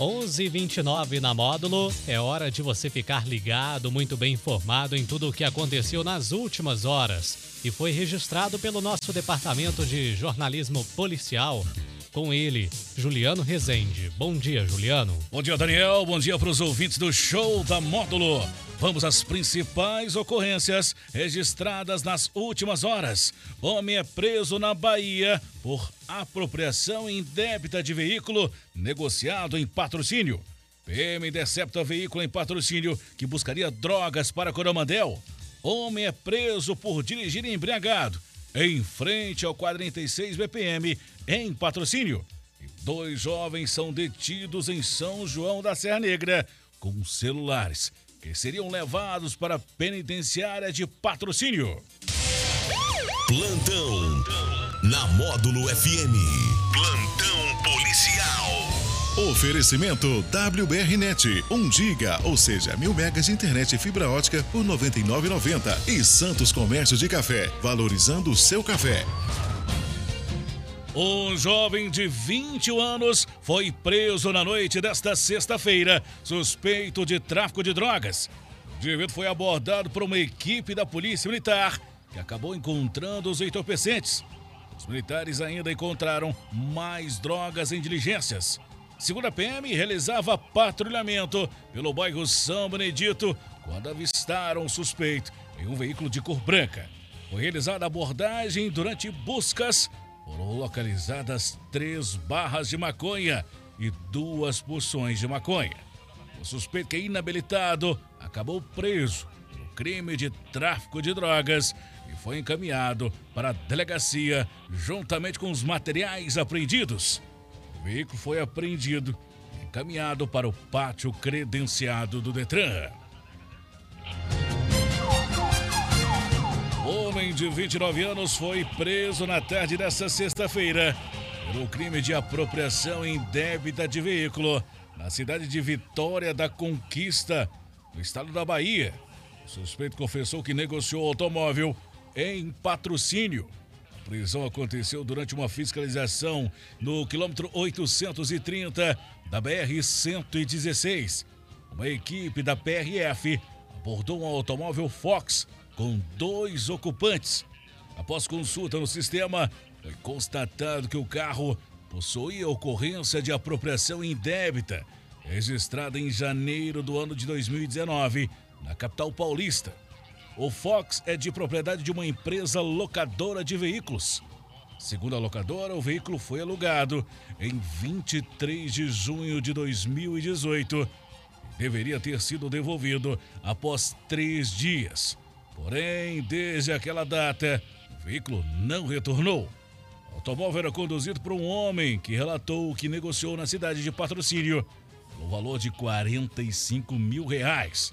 11:29 na módulo. É hora de você ficar ligado, muito bem informado em tudo o que aconteceu nas últimas horas e foi registrado pelo nosso departamento de jornalismo policial. Com ele, Juliano Rezende. Bom dia, Juliano. Bom dia, Daniel. Bom dia para os ouvintes do show da Módulo. Vamos às principais ocorrências registradas nas últimas horas. Homem é preso na Bahia por apropriação indébita de veículo negociado em patrocínio. PM intercepta veículo em patrocínio que buscaria drogas para Coromandel. Homem é preso por dirigir embriagado em frente ao 46 BPM em patrocínio. E dois jovens são detidos em São João da Serra Negra com celulares que seriam levados para a penitenciária de patrocínio. Plantão na Módulo FM. Plantão policial. Oferecimento WBRnet, 1 giga, ou seja, mil megas de internet e fibra ótica por 99,90 e Santos Comércio de Café, valorizando o seu café. Um jovem de 21 anos foi preso na noite desta sexta-feira, suspeito de tráfico de drogas. O indivíduo foi abordado por uma equipe da Polícia Militar que acabou encontrando os entorpecentes. Os militares ainda encontraram mais drogas em diligências. Segundo a PM, realizava patrulhamento pelo bairro São Benedito quando avistaram o suspeito em um veículo de cor branca. Foi realizada abordagem durante buscas foram localizadas três barras de maconha e duas porções de maconha. O suspeito que é inabilitado acabou preso no crime de tráfico de drogas e foi encaminhado para a delegacia juntamente com os materiais apreendidos. O veículo foi apreendido e encaminhado para o pátio credenciado do Detran. Homem de 29 anos foi preso na tarde desta sexta-feira pelo crime de apropriação indébita de veículo na cidade de Vitória da Conquista, no estado da Bahia. O suspeito confessou que negociou o automóvel em patrocínio. Prisão aconteceu durante uma fiscalização no quilômetro 830 da BR-116. Uma equipe da PRF abordou um automóvel Fox com dois ocupantes. Após consulta no sistema, foi constatado que o carro possuía ocorrência de apropriação indébita, registrada em janeiro do ano de 2019, na capital paulista. O Fox é de propriedade de uma empresa locadora de veículos. Segundo a locadora, o veículo foi alugado em 23 de junho de 2018 e deveria ter sido devolvido após três dias. Porém, desde aquela data, o veículo não retornou. O automóvel era conduzido por um homem que relatou que negociou na cidade de patrocínio no valor de 45 mil reais.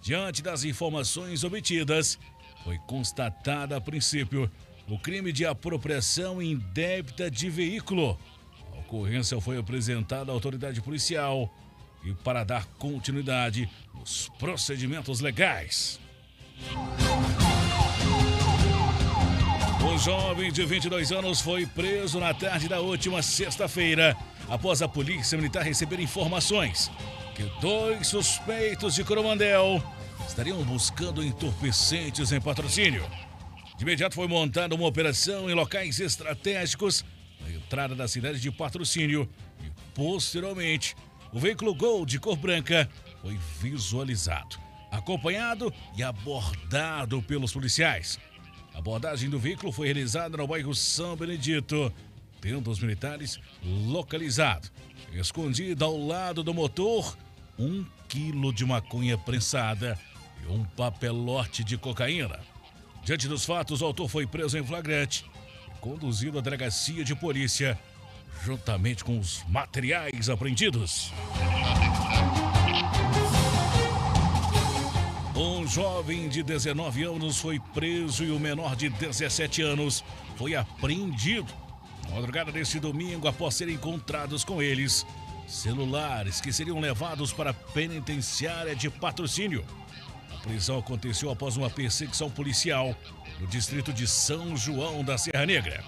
Diante das informações obtidas, foi constatada a princípio o crime de apropriação indébita de veículo. A ocorrência foi apresentada à autoridade policial e para dar continuidade nos procedimentos legais. Um jovem de 22 anos foi preso na tarde da última sexta-feira, após a polícia militar receber informações que dois suspeitos de Coromandel estariam buscando entorpecentes em patrocínio. De imediato foi montada uma operação em locais estratégicos na entrada da cidade de patrocínio e, posteriormente, o veículo Gol de cor branca foi visualizado acompanhado e abordado pelos policiais. A abordagem do veículo foi realizada no bairro São Benedito, tendo os militares localizado, escondido ao lado do motor, um quilo de maconha prensada e um papelote de cocaína. Diante dos fatos, o autor foi preso em flagrante e conduzido à delegacia de polícia, juntamente com os materiais apreendidos. Um jovem de 19 anos foi preso e o menor de 17 anos foi apreendido. Na madrugada deste domingo, após serem encontrados com eles celulares que seriam levados para a penitenciária de patrocínio. A prisão aconteceu após uma perseguição policial no distrito de São João da Serra Negra.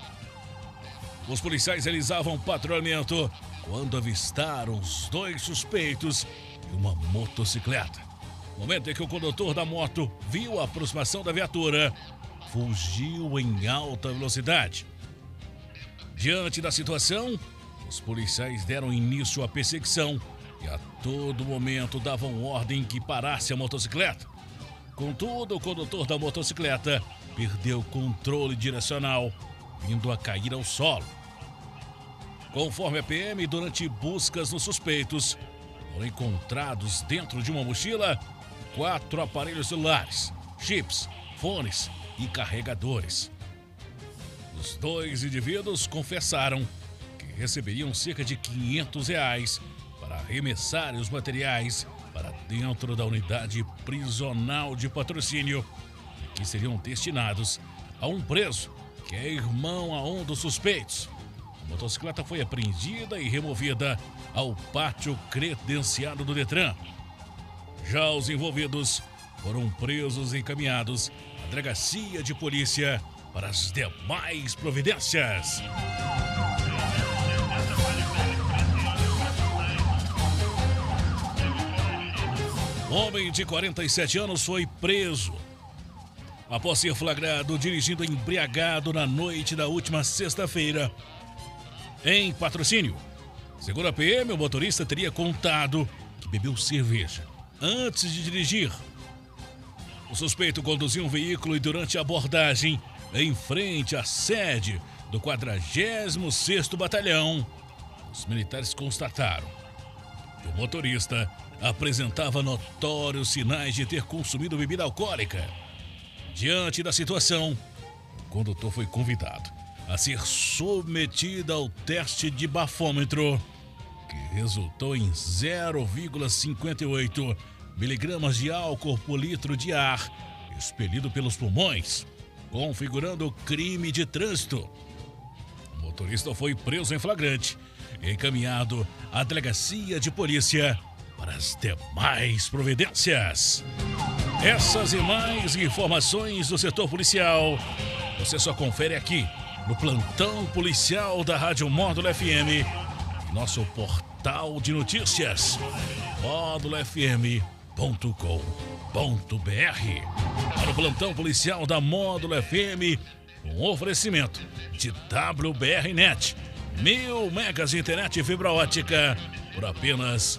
Os policiais realizavam patrulhamento quando avistaram os dois suspeitos e uma motocicleta. No momento em que o condutor da moto viu a aproximação da viatura, fugiu em alta velocidade. Diante da situação, os policiais deram início à perseguição e a todo momento davam ordem que parasse a motocicleta. Contudo, o condutor da motocicleta perdeu controle direcional, vindo a cair ao solo. Conforme a PM, durante buscas nos suspeitos, foram encontrados dentro de uma mochila quatro aparelhos celulares, chips, fones e carregadores. Os dois indivíduos confessaram receberiam cerca de 500 reais para arremessarem os materiais para dentro da unidade prisional de patrocínio, que seriam destinados a um preso que é irmão a um dos suspeitos. A motocicleta foi apreendida e removida ao pátio credenciado do Detran. Já os envolvidos foram presos e encaminhados à delegacia de polícia para as demais providências. Homem de 47 anos foi preso após ser flagrado dirigindo embriagado na noite da última sexta-feira em patrocínio. Segundo a PM, o motorista teria contado que bebeu cerveja antes de dirigir. O suspeito conduzia um veículo e durante a abordagem em frente à sede do 46º Batalhão, os militares constataram que o motorista apresentava notórios sinais de ter consumido bebida alcoólica. Diante da situação, o condutor foi convidado a ser submetido ao teste de bafômetro, que resultou em 0,58 miligramas de álcool por litro de ar expelido pelos pulmões, configurando crime de trânsito. O motorista foi preso em flagrante e encaminhado à delegacia de polícia para as demais providências. Essas e mais informações do setor policial você só confere aqui no plantão policial da Rádio Módulo FM, nosso portal de notícias, módulofm.com.br. Para o plantão policial da Módulo FM, um oferecimento de WBRnet, mil megas de internet e fibra ótica por apenas